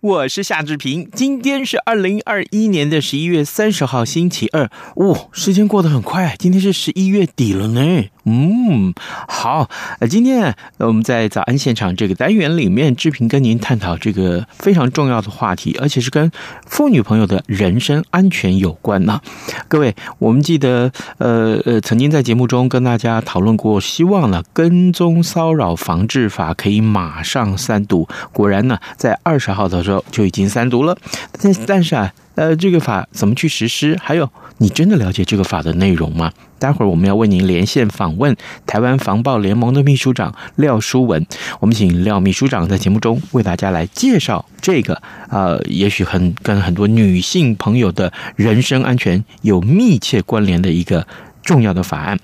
我是夏志平。今天是二零二一年的十一月三十号，星期二。哦，时间过得很快，今天是十一月底了呢。嗯，好，呃今天我们在早安现场这个单元里面，志平跟您探讨这个非常重要的话题，而且是跟妇女朋友的人身安全有关呢。各位，我们记得，呃呃，曾经在节目中跟大家讨论过，希望呢跟踪骚扰防治法可以马上三读。果然呢，在二十号的时候就已经三读了。但但是啊，呃，这个法怎么去实施？还有，你真的了解这个法的内容吗？待会儿我们要为您连线访问台湾防暴联盟的秘书长廖书文，我们请廖秘书长在节目中为大家来介绍这个呃，也许很跟很多女性朋友的人身安全有密切关联的一个重要的法案。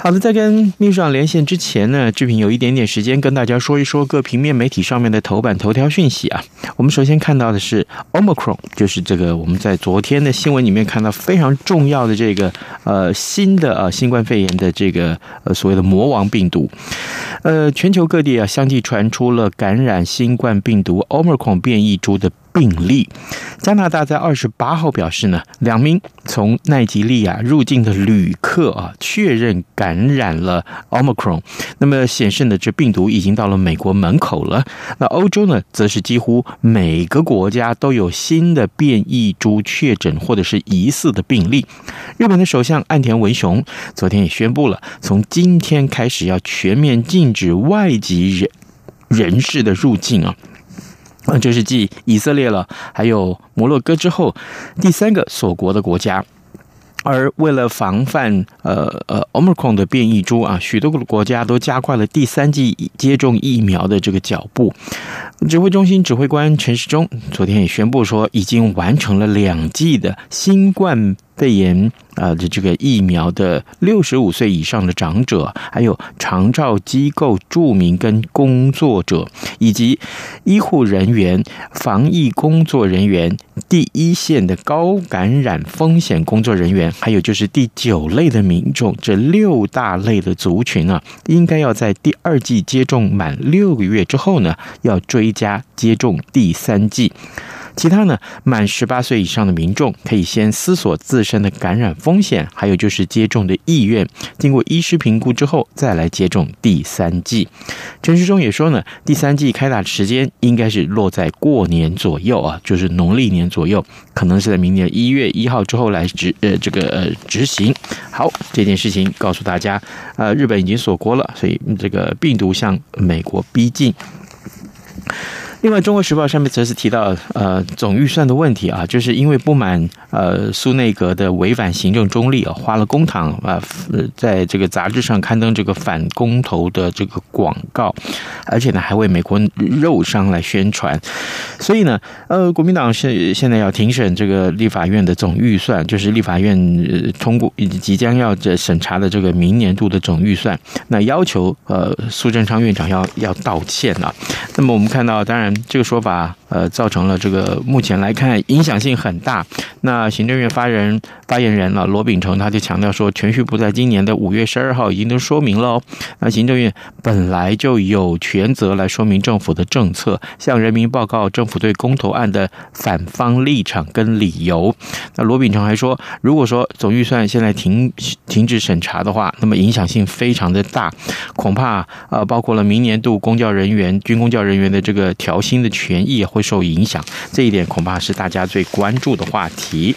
好的，在跟秘书长连线之前呢，志平有一点点时间跟大家说一说各平面媒体上面的头版头条讯息啊。我们首先看到的是 Omicron，就是这个我们在昨天的新闻里面看到非常重要的这个呃新的呃新冠肺炎的这个呃所谓的魔王病毒，呃，全球各地啊相继传出了感染新冠病毒 Omicron 变异株的。病例，加拿大在二十八号表示呢，两名从奈及利亚入境的旅客啊，确认感染了 Omicron，那么显示呢，这病毒已经到了美国门口了。那欧洲呢，则是几乎每个国家都有新的变异株确诊或者是疑似的病例。日本的首相岸田文雄昨天也宣布了，从今天开始要全面禁止外籍人人士的入境啊。这、是继以色列了，还有摩洛哥之后，第三个锁国的国家。而为了防范呃呃 Omicron 的变异株啊，许多个国家都加快了第三剂接种疫苗的这个脚步。指挥中心指挥官陈时中昨天也宣布说，已经完成了两剂的新冠肺炎啊的这个疫苗的六十五岁以上的长者，还有长照机构住民跟工作者，以及医护人员、防疫工作人员、第一线的高感染风险工作人员，还有就是第九类的民众，这六大类的族群啊，应该要在第二季接种满六个月之后呢，要追加接种第三季。其他呢，满十八岁以上的民众可以先思索自身的感染风险，还有就是接种的意愿，经过医师评估之后再来接种第三剂。陈时中也说呢，第三剂开打的时间应该是落在过年左右啊，就是农历年左右，可能是在明年一月一号之后来执呃这个呃执行。好，这件事情告诉大家，呃，日本已经锁国了，所以这个病毒向美国逼近。另外，《中国时报》上面则是提到，呃，总预算的问题啊，就是因为不满呃苏内阁的违反行政中立啊，花了公帑啊，在这个杂志上刊登这个反公投的这个广告，而且呢，还为美国肉商来宣传，所以呢，呃，国民党是现在要庭审这个立法院的总预算，就是立法院呃通过即将要这审查的这个明年度的总预算，那要求呃苏贞昌院长要要道歉啊。那么我们看到，当然。这个说法，呃，造成了这个目前来看影响性很大。那行政院发言发言人了罗秉成，他就强调说，全序部在今年的五月十二号已经都说明了哦。那行政院本来就有权责来说明政府的政策，向人民报告政府对公投案的反方立场跟理由。那罗秉成还说，如果说总预算现在停停止审查的话，那么影响性非常的大，恐怕呃，包括了明年度公教人员、军公教人员的这个调。核心的权益会受影响，这一点恐怕是大家最关注的话题。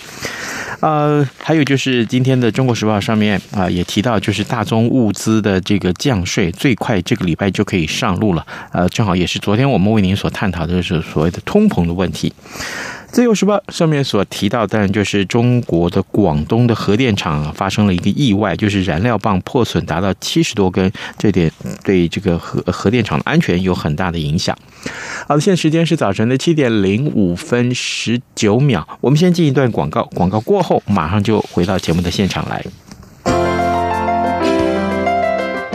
呃，还有就是今天的《中国时报》上面啊、也提到，就是大宗物资的这个降税，最快这个礼拜就可以上路了。呃，正好也是昨天我们为您所探讨的，就是所谓的通膨的问题。自由时报上面所提到，当然就是中国的广东的核电厂，发生了一个意外，就是燃料棒破损达到七十多根，这点对这个核核电厂的安全有很大的影响。好的，现在时间是早晨的七点零五分十九秒，我们先进一段广告，广告过后马上就回到节目的现场来。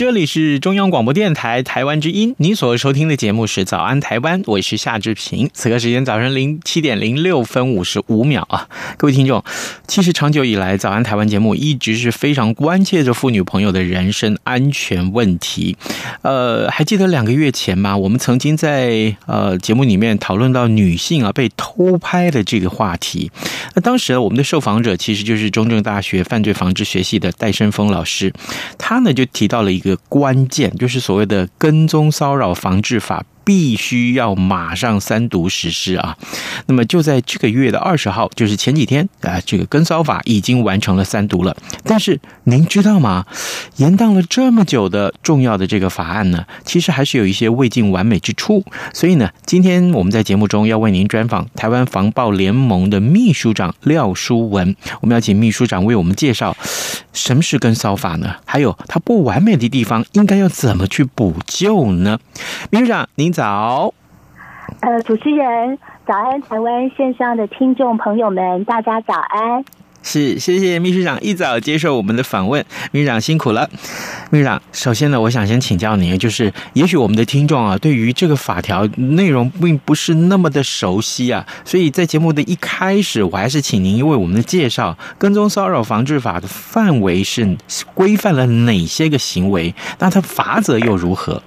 这里是中央广播电台台湾之音，你所收听的节目是《早安台湾》，我是夏志平。此刻时间早上零七点零六分五十五秒啊，各位听众，其实长久以来，《早安台湾》节目一直是非常关切着妇女朋友的人身安全问题。呃，还记得两个月前吗？我们曾经在呃节目里面讨论到女性啊被偷拍的这个话题。那当时我们的受访者其实就是中正大学犯罪防治学系的戴伸峰老师，他呢就提到了一个。的关键就是所谓的跟踪骚扰防治法。必须要马上三读实施啊！那么就在这个月的二十号，就是前几天啊，这个跟骚法已经完成了三读了。但是您知道吗？延宕了这么久的重要的这个法案呢，其实还是有一些未尽完美之处。所以呢，今天我们在节目中要为您专访台湾防暴联盟的秘书长廖书文。我们要请秘书长为我们介绍什么是跟骚法呢？还有它不完美的地方，应该要怎么去补救呢？秘书长，您。呃，主持人，早安，台湾线上的听众朋友们，大家早安。是，谢谢秘书长一早接受我们的访问，秘书长辛苦了。秘书长，首先呢，我想先请教您，就是也许我们的听众啊，对于这个法条内容并不是那么的熟悉啊，所以在节目的一开始，我还是请您为我们的介绍，跟踪骚扰防治法的范围是规范了哪些个行为，那它法则又如何？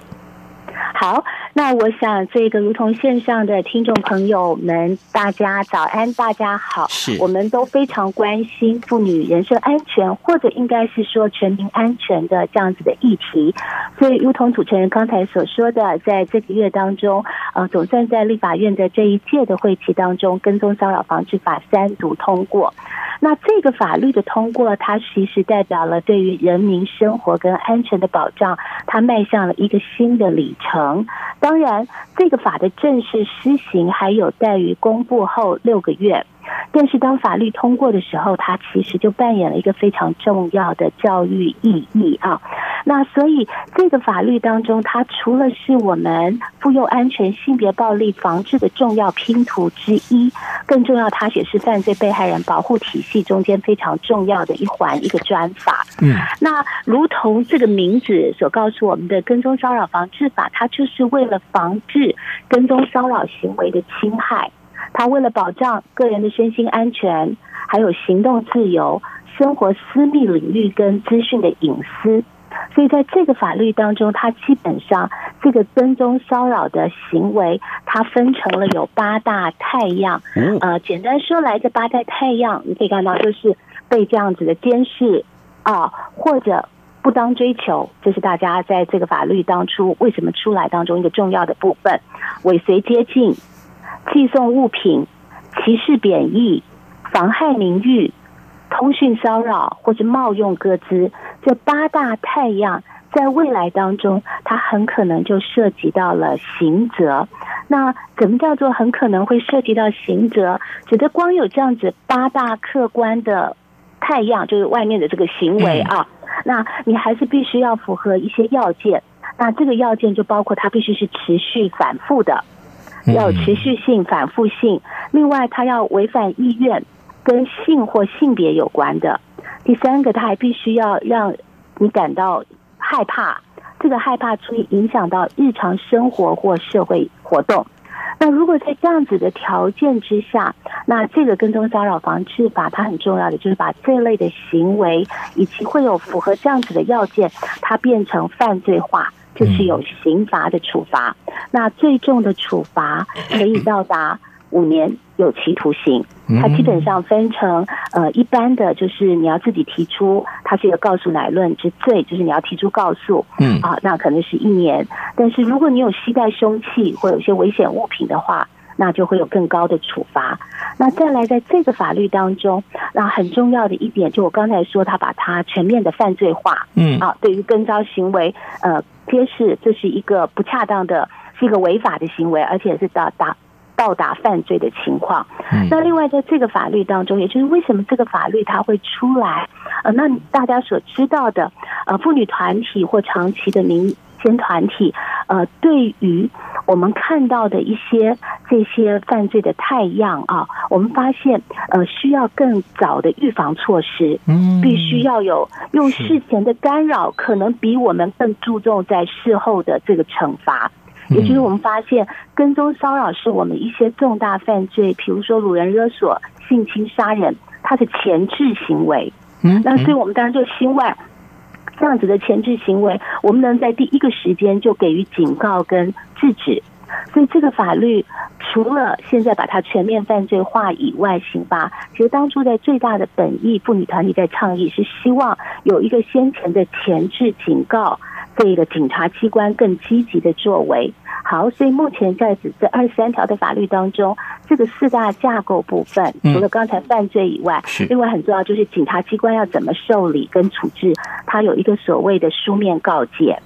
好。那我想，这个如同线上的听众朋友们，大家早安，大家好。是，我们都非常关心妇女人身安全，或者应该是说全民安全的这样子的议题。所以，如同主持人刚才所说的，在这个月当中，呃，总算在立法院的这一届的会期当中，跟踪骚扰防治法三读通过。那这个法律的通过，它其实代表了对于人民生活跟安全的保障，它迈向了一个新的里程。当然，这个法的正式施行还有待于公布后六个月。但是，当法律通过的时候，它其实就扮演了一个非常重要的教育意义啊。那所以，这个法律当中，它除了是我们妇幼安全、性别暴力防治的重要拼图之一，更重要，它也是犯罪被害人保护体系中间非常重要的一环，一个专法。嗯，那如同这个名字所告诉我们的《跟踪骚扰防治法》，它就是为了防治跟踪骚扰行为的侵害。它为了保障个人的身心安全，还有行动自由、生活私密领域跟资讯的隐私，所以在这个法律当中，它基本上这个跟踪骚扰的行为，它分成了有八大太样。呃，简单说来，这八大太阳，你可以看到就是被这样子的监视啊，或者不当追求，这是大家在这个法律当初为什么出来当中一个重要的部分，尾随接近。寄送物品、歧视贬义、妨害名誉、通讯骚扰或者冒用各资，这八大太阳，在未来当中，它很可能就涉及到了刑责。那怎么叫做很可能会涉及到刑责？觉得光有这样子八大客观的太阳，就是外面的这个行为啊，那你还是必须要符合一些要件。那这个要件就包括它必须是持续反复的，要持续性、反复性。另外，它要违反意愿，跟性或性别有关的。第三个，它还必须要让你感到害怕。这个害怕足以影响到日常生活或社会活动。那如果在这样子的条件之下，那这个跟踪骚扰防治法它很重要的就是把这类的行为以及会有符合这样子的要件，它变成犯罪化。就是有刑罚的处罚，那最重的处罚可以到达五年有期徒刑。它基本上分成呃一般的，就是你要自己提出，它是一个告诉乃论之罪，就是你要提出告诉，嗯啊，那可能是一年。但是如果你有携带凶器或有些危险物品的话，那就会有更高的处罚。那再来，在这个法律当中，那很重要的一点，就我刚才说，他把它全面的犯罪化，嗯啊，对于跟招行为，呃，揭示这是一个不恰当的，是一个违法的行为，而且是到达到达犯罪的情况。那另外，在这个法律当中，也就是为什么这个法律它会出来，呃，那大家所知道的，呃，妇女团体或长期的民间团体，呃，对于。我们看到的一些这些犯罪的态样啊，我们发现呃需要更早的预防措施，嗯，必须要有用事前的干扰，可能比我们更注重在事后的这个惩罚。也就是我们发现跟踪骚扰是我们一些重大犯罪，比如说掳人勒索、性侵杀人，它的前置行为。嗯，那所以我们当然就希望。这样子的前置行为，我们能在第一个时间就给予警告跟制止。所以这个法律除了现在把它全面犯罪化以外，刑罚其实当初在最大的本意，妇女团体在倡议是希望有一个先前的前置警告，这个警察机关更积极的作为。好，所以目前在此这二十三条的法律当中，这个四大架构部分，除了刚才犯罪以外，嗯、另外很重要就是警察机关要怎么受理跟处置，它有一个所谓的书面告诫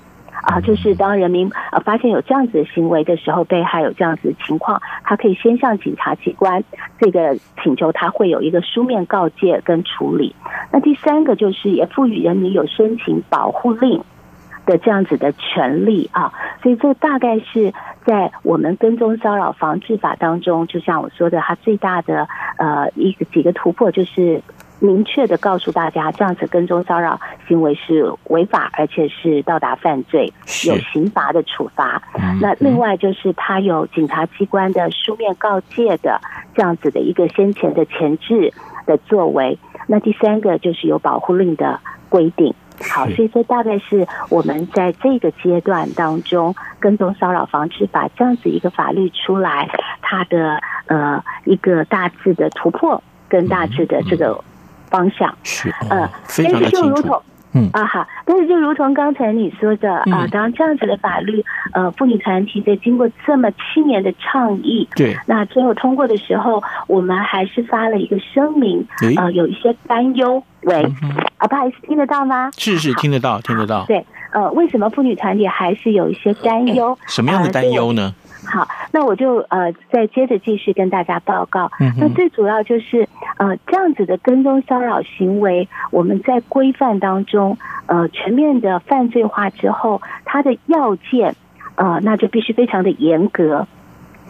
啊，就是当人民呃发现有这样子的行为的时候，被害有这样子的情况，他可以先向警察机关这个请求，他会有一个书面告诫跟处理。那第三个就是也赋予人民有申请保护令。的这样子的权利啊，所以这大概是在我们跟踪骚扰防治法当中，就像我说的，它最大的呃一个几个突破，就是明确的告诉大家，这样子跟踪骚扰行为是违法，而且是到达犯罪，有刑罚的处罚。那另外就是它有警察机关的书面告诫的这样子的一个先前的前置的作为。那第三个就是有保护令的规定。好，所以这大概是我们在这个阶段当中，跟踪骚扰防治法这样子一个法律出来，它的呃一个大致的突破跟大致的这个方向。是呃，非常的清楚。嗯啊好，但是就如同刚才你说的啊，当这样子的法律，呃，妇女团体在经过这么七年的倡议，对，那最后通过的时候，我们还是发了一个声明，呃，有一些担忧。喂，啊，不好意思，听得到吗？是是，听得到，听得到。对，呃，为什么妇女团体还是有一些担忧？什么样的担忧呢？好，那我就呃再接着继续跟大家报告。嗯、那最主要就是呃这样子的跟踪骚扰行为，我们在规范当中呃全面的犯罪化之后，它的要件呃那就必须非常的严格，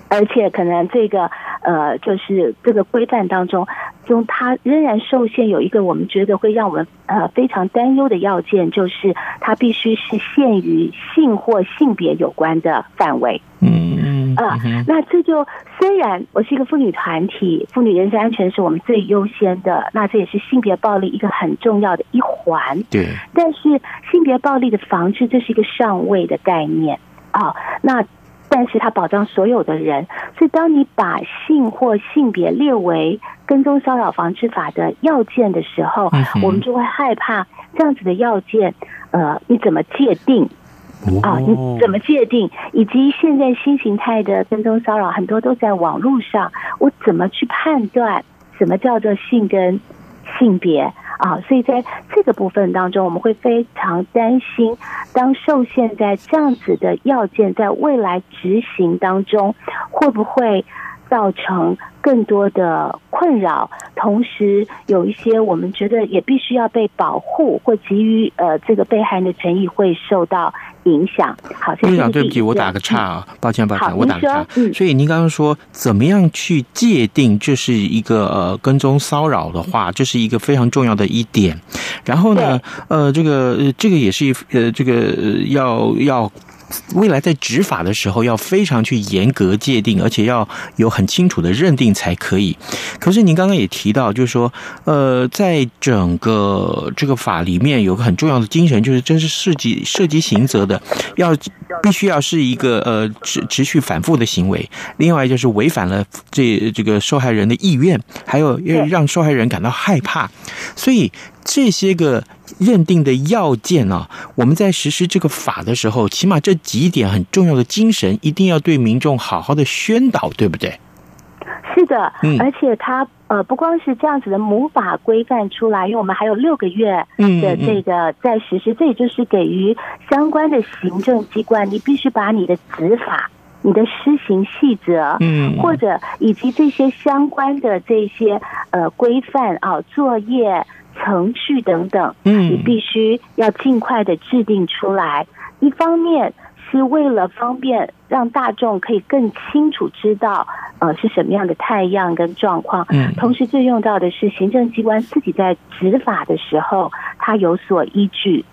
而且可能这个呃就是这个规范当中中它仍然受限有一个我们觉得会让我们呃非常担忧的要件，就是它必须是限于性或性别有关的范围。嗯。啊，那这就虽然我是一个妇女团体，妇女人身安全是我们最优先的，那这也是性别暴力一个很重要的一环。对，但是性别暴力的防治，这是一个上位的概念啊。那但是它保障所有的人，所以当你把性或性别列为跟踪骚扰防治法的要件的时候，我们就会害怕这样子的要件，呃，你怎么界定？啊，你怎么界定？以及现在新形态的跟踪骚扰，很多都在网络上，我怎么去判断什么叫做性跟性别？啊，所以在这个部分当中，我们会非常担心，当受限在这样子的要件在未来执行当中，会不会造成更多的困扰？同时，有一些我们觉得也必须要被保护，或给予呃这个被害人的权益会受到影响。好，院长，对不起，我打个岔啊，抱歉，抱歉，我打个岔。嗯，所以您刚刚说怎么样去界定这是一个呃跟踪骚扰的话，这是一个非常重要的一点。然后呢，呃，这个这个也是一呃这个要要。未来在执法的时候要非常去严格界定，而且要有很清楚的认定才可以。可是您刚刚也提到，就是说，呃，在整个这个法里面有个很重要的精神，就是这是涉及涉及刑责的，要必须要是一个呃持持续反复的行为。另外就是违反了这这个受害人的意愿，还有要让受害人感到害怕，所以这些个。认定的要件啊，我们在实施这个法的时候，起码这几点很重要的精神，一定要对民众好好的宣导，对不对？是的，嗯，而且它呃不光是这样子的母法规范出来，因为我们还有六个月的这个在实施，这也就是给予相关的行政机关，你必须把你的执法、你的施行细则，嗯，或者以及这些相关的这些呃规范啊作业。程序等等，嗯，你必须要尽快的制定出来。一方面是为了方便让大众可以更清楚知道，呃，是什么样的太阳跟状况。嗯，同时最重要的是行政机关自己在执法的时候，它有所依据。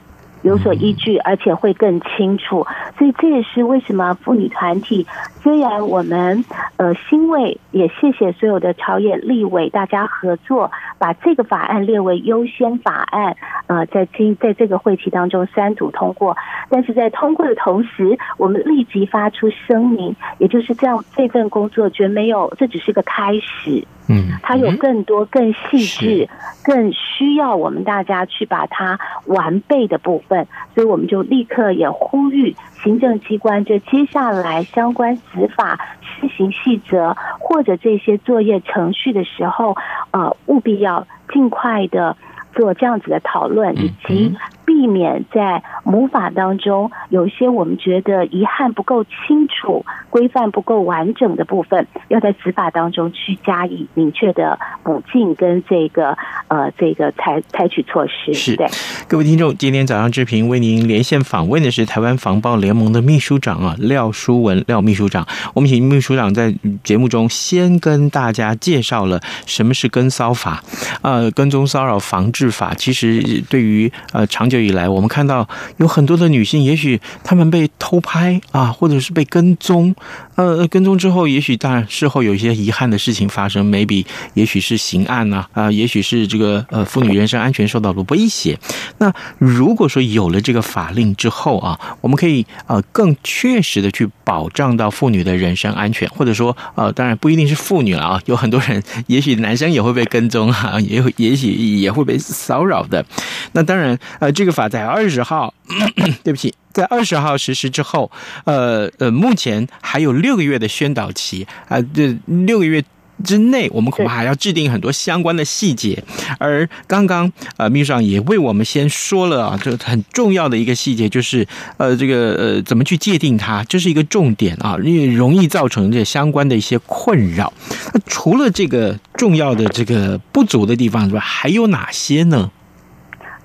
有所依据，而且会更清楚，所以这也是为什么妇女团体虽然我们呃欣慰，也谢谢所有的朝野立委大家合作，把这个法案列为优先法案，呃，在今在这个会期当中三读通过，但是在通过的同时，我们立即发出声明，也就是这样，这份工作绝没有，这只是个开始。嗯，它有更多、更细致、更需要我们大家去把它完备的部分，所以我们就立刻也呼吁行政机关，就接下来相关执法施行细则或者这些作业程序的时候，呃，务必要尽快的做这样子的讨论，以及。避免在母法当中有一些我们觉得遗憾不够清楚、规范不够完整的部分，要在执法当中去加以明确的补进跟这个呃这个采采取措施。是，对。各位听众，今天早上志平为您连线访问的是台湾防暴联盟的秘书长啊廖书文廖秘书长。我们请秘书长在节目中先跟大家介绍了什么是跟骚法，呃，跟踪骚扰防治法。其实对于呃长久以来，我们看到有很多的女性，也许她们被偷拍啊，或者是被跟踪。呃，跟踪之后，也许当然事后有一些遗憾的事情发生，maybe 也许是刑案呐，啊，也许是这个呃妇女人身安全受到了威胁。那如果说有了这个法令之后啊，我们可以呃更确实的去保障到妇女的人身安全，或者说呃，当然不一定是妇女了啊，有很多人，也许男生也会被跟踪啊，也会也许也会被骚扰的。那当然呃，这这个法在二十号，对不起。在二十号实施之后，呃呃，目前还有六个月的宣导期啊，这、呃、六个月之内，我们恐怕还要制定很多相关的细节。而刚刚呃，秘书长也为我们先说了啊，这很重要的一个细节就是呃，这个呃，怎么去界定它，这是一个重点啊，因为容易造成这相关的一些困扰。那除了这个重要的这个不足的地方之外，还有哪些呢？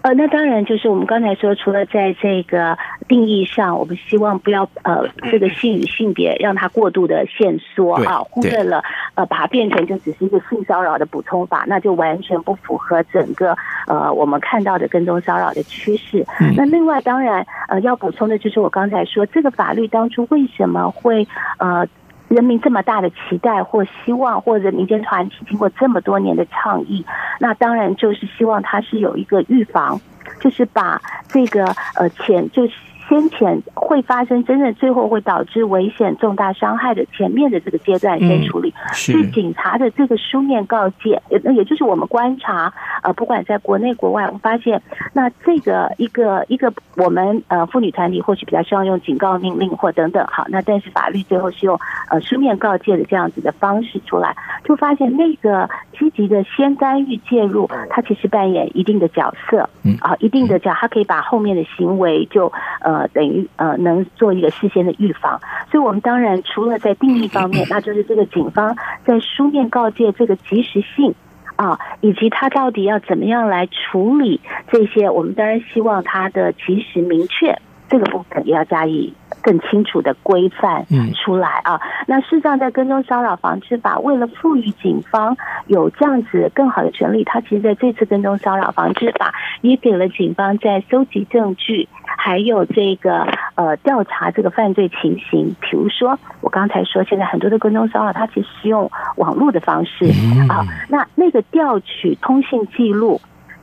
呃，那当然就是我们刚才说，除了在这个定义上，我们希望不要呃这个性与性别让它过度的限缩啊，忽略了呃把它变成就只是一个性骚扰的补充法，那就完全不符合整个呃我们看到的跟踪骚扰的趋势。嗯、那另外当然呃要补充的就是我刚才说这个法律当初为什么会呃。人民这么大的期待或希望，或者民间团体经过这么多年的倡议，那当然就是希望它是有一个预防，就是把这个呃前就是。先前会发生真正最后会导致危险重大伤害的前面的这个阶段先处理，是警察的这个书面告诫，也也就是我们观察，呃，不管在国内国外，我发现那这个一个一个我们呃妇女团体或许比较希望用警告命令或等等，好，那但是法律最后是用呃书面告诫的这样子的方式出来，就发现那个积极的先干预介入，它其实扮演一定的角色，嗯啊，一定的角，它可以把后面的行为就呃等于呃能做一个事先的预防。所以，我们当然除了在定义方面，那就是这个警方在书面告诫这个及时性啊，以及他到底要怎么样来处理这些，我们当然希望他的及时明确。这个部分也要加以更清楚的规范出来啊。那事实上，在跟踪骚扰防治法为了赋予警方有这样子更好的权利，它其实在这次跟踪骚扰防治法也给了警方在搜集证据，还有这个呃调查这个犯罪情形。比如说，我刚才说，现在很多的跟踪骚扰，它其实是用网络的方式啊。那那个调取通信记录。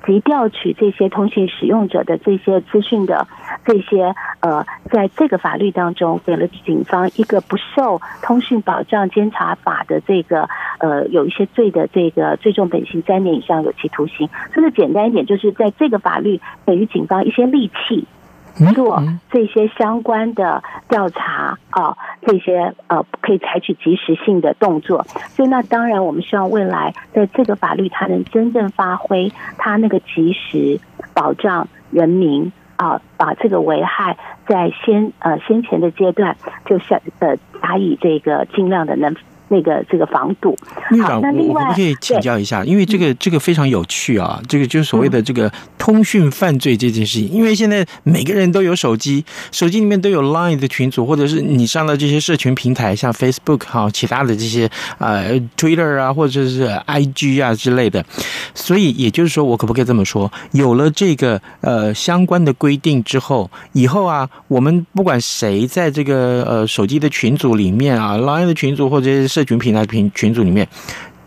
及调取这些通信使用者的这些资讯的这些呃，在这个法律当中，给了警方一个不受通讯保障监察法的这个呃有一些罪的这个最重本刑三年以上有期徒刑。说的简单一点，就是在这个法律给予警方一些利器。做这些相关的调查啊，这些呃可以采取及时性的动作，所以那当然我们希望未来在这个法律它能真正发挥它那个及时保障人民啊，把这个危害在先呃先前的阶段就下呃加以这个尽量的能。那个这个防堵，好，那另外我可不可以请教一下？因为这个这个非常有趣啊，这个就是所谓的这个通讯犯罪这件事情。因为现在每个人都有手机，手机里面都有 Line 的群组，或者是你上了这些社群平台，像 Facebook 哈，其他的这些呃 Twitter 啊，或者是 IG 啊之类的。所以也就是说，我可不可以这么说？有了这个呃相关的规定之后，以后啊，我们不管谁在这个呃手机的群组里面啊，Line 的群组或者是社群平台群群组里面，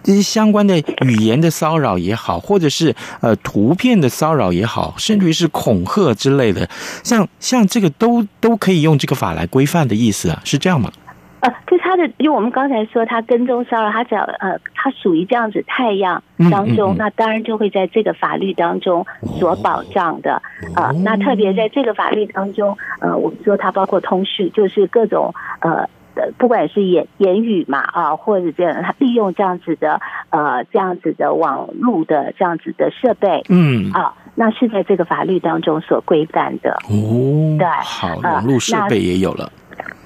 这些相关的语言的骚扰也好，或者是呃图片的骚扰也好，甚至于是恐吓之类的，像像这个都都可以用这个法来规范的意思啊，是这样吗？呃，就他的，因为我们刚才说他跟踪骚扰，他只要呃，他属于这样子太阳当中，嗯嗯嗯，那当然就会在这个法律当中所保障的呃。那特别在这个法律当中，呃，我们说它包括通讯，就是各种呃。不管是言言语嘛啊，或者这样，他利用这样子的呃这样子的网络的这样子的设备，嗯啊，那是在这个法律当中所规范的哦。对，好，网络设备也有了。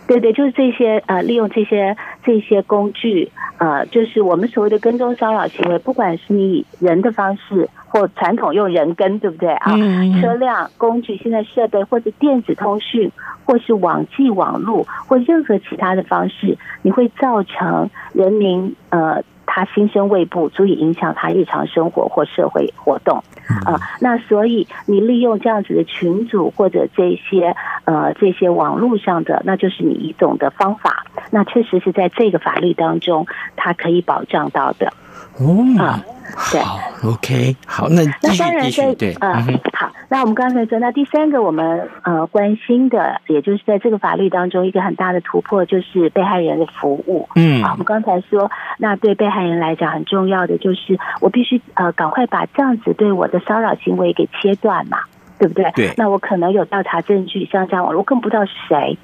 对对，就是这些呃，利用这些这些工具，呃，就是我们所谓的跟踪骚扰行为，不管是你以人的方式或传统用人跟，对不对啊？嗯。车辆工具，现在设备或者电子通讯，或是网际网络，或任何其他的方式，你会造成人民呃。他心生畏怖，足以影响他日常生活或社会活动啊、呃。那所以你利用这样子的群组或者这些呃这些网络上的，那就是你一种的方法。那确实是在这个法律当中，它可以保障到的。哦，啊，对，OK，好，那那当然在对，呃，好，那我们刚才说，那第三个我们呃关心的，也就是在这个法律当中一个很大的突破，就是被害人的服务。嗯，好，我们刚才说，那对被害人来讲很重要的就是，我必须呃赶快把这样子对我的骚扰行为给切断嘛，对不对？对，那我可能有调查证据，像这样，我更不知道是谁。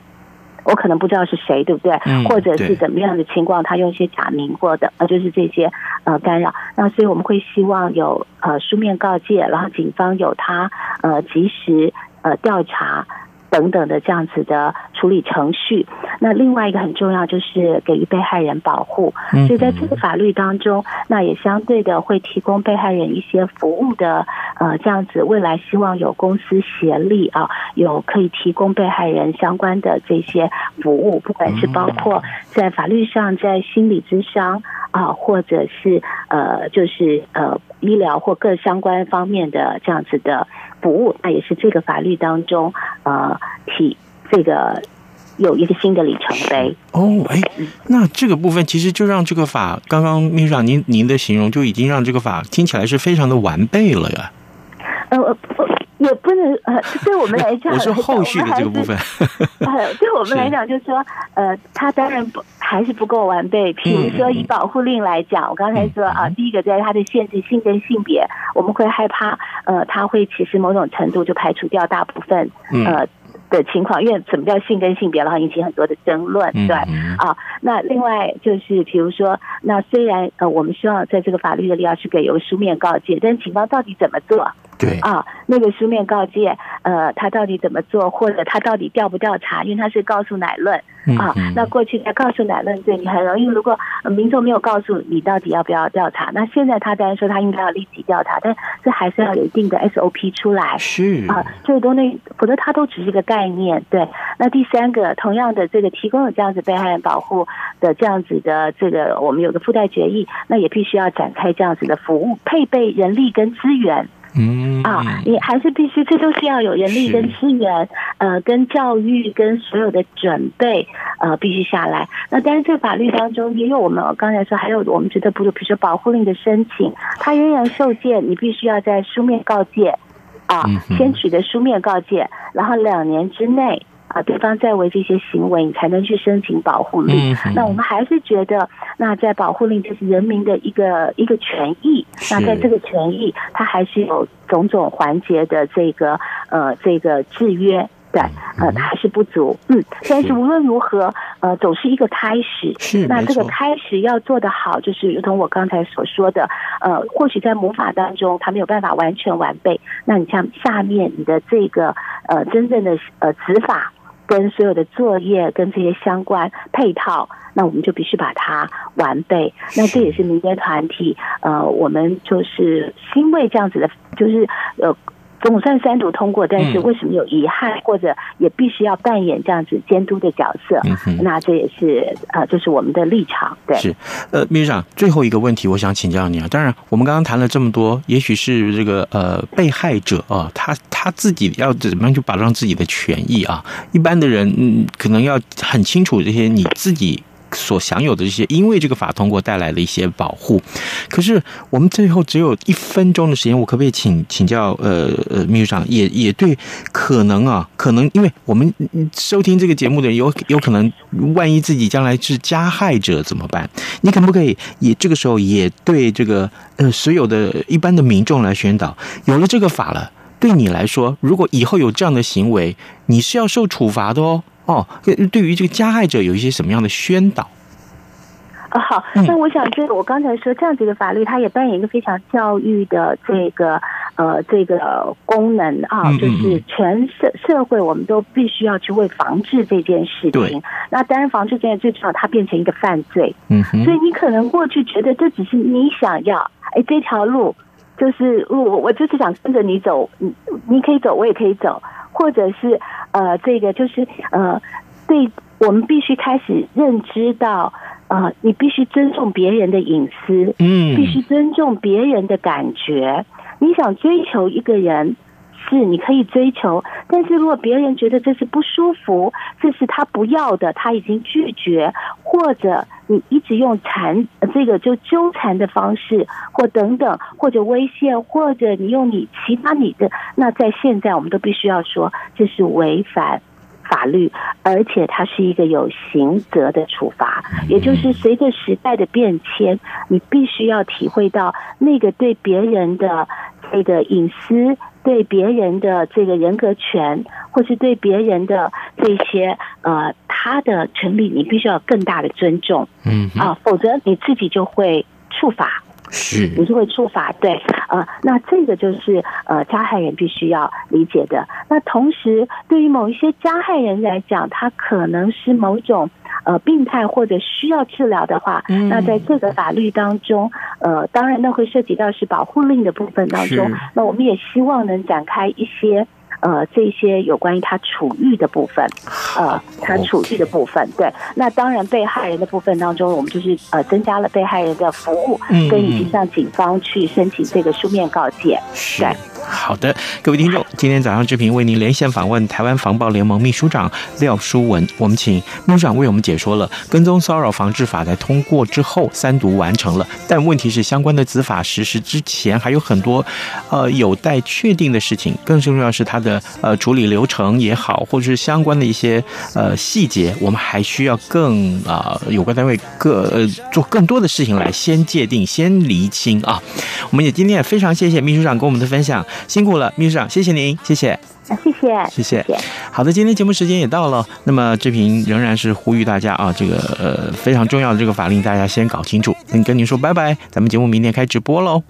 我可能不知道是谁，对不对？嗯、或者是怎么样的情况，他用一些假名或者呃，就是这些呃干扰。那所以我们会希望有呃书面告诫，然后警方有他呃及时呃调查。等等的这样子的处理程序，那另外一个很重要就是给予被害人保护，所以在这个法律当中，那也相对的会提供被害人一些服务的，呃，这样子未来希望有公司协力啊，有可以提供被害人相关的这些服务，不管是包括在法律上，在心理咨商啊，或者是呃，就是呃医疗或各相关方面的这样子的。服务，那也是这个法律当中，呃，提这个有一个新的里程碑哦。哎，那这个部分其实就让这个法，刚刚 Mira 您您的形容就已经让这个法听起来是非常的完备了呀。呃，不，也不能呃，对我们来讲，我说后续的这个部分，呃，对我们来讲，就是说，呃，它当然不。还是不够完备。比如说，以保护令来讲，我刚才说啊，第一个在它的限制性跟性别，我们会害怕，呃，它会其实某种程度就排除掉大部分，呃，的情况，因为什么叫性跟性别，然后引起很多的争论，对啊。那另外就是，比如说，那虽然呃，我们希望在这个法律的里要去给有书面告诫，但警方到底怎么做？对啊，那个书面告诫，呃，他到底怎么做，或者他到底调不调查？因为他是告诉乃论啊，那过去在告诉乃论，对你很容易。如果民众没有告诉你到底要不要调查，那现在他当然说他应该要立即调查，但这还是要有一定的 SOP 出来。是啊，最多那否则他都只是个概念。对，那第三个，同样的这个提供了这样子被害人保护的这样子的这个，我们有个附带决议，那也必须要展开这样子的服务，配备人力跟资源。嗯啊，你还是必须，这都是要有人力跟资源，呃，跟教育跟所有的准备，呃，必须下来。那但是这个法律当中也有我们刚才说，还有我们觉得不如，比如说保护令的申请，它仍然受限，你必须要在书面告诫，啊，先取得书面告诫，然后两年之内。啊，对方在为这些行为，你才能去申请保护令。嗯、那我们还是觉得，那在保护令就是人民的一个一个权益。那在这个权益，它还是有种种环节的这个呃这个制约，对，呃，它还是不足。嗯，但是无论如何，呃，总是一个开始。是，那这个开始要做得好，就是如同我刚才所说的，呃，或许在魔法当中，它没有办法完全完备。那你像下面你的这个呃真正的呃执法。跟所有的作业跟这些相关配套，那我们就必须把它完备。那这也是民间团体，呃，我们就是欣慰这样子的，就是呃。总算三读通过，但是为什么有遗憾，嗯、或者也必须要扮演这样子监督的角色？嗯、那这也是呃，就是我们的立场。对，是呃，秘书长，最后一个问题，我想请教你啊。当然，我们刚刚谈了这么多，也许是这个呃被害者啊，他他自己要怎么样去保障自己的权益啊？一般的人嗯，可能要很清楚这些你自己。所享有的这些，因为这个法通过带来的一些保护，可是我们最后只有一分钟的时间，我可不可以请请教呃呃秘书长，也也对，可能啊，可能因为我们收听这个节目的人有有可能，万一自己将来是加害者怎么办？你可不可以也这个时候也对这个呃所有的一般的民众来宣导，有了这个法了，对你来说，如果以后有这样的行为，你是要受处罚的哦。哦，对于这个加害者有一些什么样的宣导？啊，好，那我想这个我刚才说这样子的法律，它也扮演一个非常教育的这个呃这个功能啊，就是全社社会我们都必须要去为防治这件事情。对，那当然防治这件事最重要，它变成一个犯罪。嗯，所以你可能过去觉得这只是你想要，哎，这条路就是我我就是想跟着你走，你你可以走，我也可以走。或者是呃，这个就是呃，对，我们必须开始认知到，呃，你必须尊重别人的隐私，嗯，必须尊重别人的感觉。你想追求一个人，是你可以追求，但是如果别人觉得这是不舒服，这是他不要的，他已经拒绝，或者你一直用缠这个就纠缠的方式，或等等，或者威胁，或者你用你其他你的，那在现在我们都必须要说，这是违反法律，而且它是一个有刑责的处罚，也就是随着时代的变迁，你必须要体会到那个对别人的这个隐私。对别人的这个人格权，或是对别人的这些呃他的权利，你必须要更大的尊重，嗯啊，否则你自己就会触法，是，你就会触法，对呃，那这个就是呃加害人必须要理解的。那同时，对于某一些加害人来讲，他可能是某种。呃，病态或者需要治疗的话，嗯，那在这个法律当中，呃，当然那会涉及到是保护令的部分当中，那我们也希望能展开一些。呃，这些有关于他处遇的部分，呃，他处遇的部分，对。那当然，被害人的部分当中，我们就是呃增加了被害人的服务，跟以及向警方去申请这个书面告诫。是，好的，各位听众，今天早上志平为您连线访问台湾防暴联盟秘书长廖书文，我们请秘书长为我们解说了跟踪骚扰防治法在通过之后三读完成了，但问题是相关的执法实施之前还有很多呃有待确定的事情，更重要是他的。呃，处理流程也好，或者是相关的一些呃细节，我们还需要更啊、呃，有关单位各呃做更多的事情来先界定、先厘清啊。我们也今天也非常谢谢秘书长跟我们的分享，辛苦了，秘书长，谢谢您，谢谢。啊，谢谢，谢谢。好的，今天节目时间也到了，那么志平仍然是呼吁大家啊，这个呃非常重要的这个法令，大家先搞清楚。先跟您说拜拜，咱们节目明天开直播喽。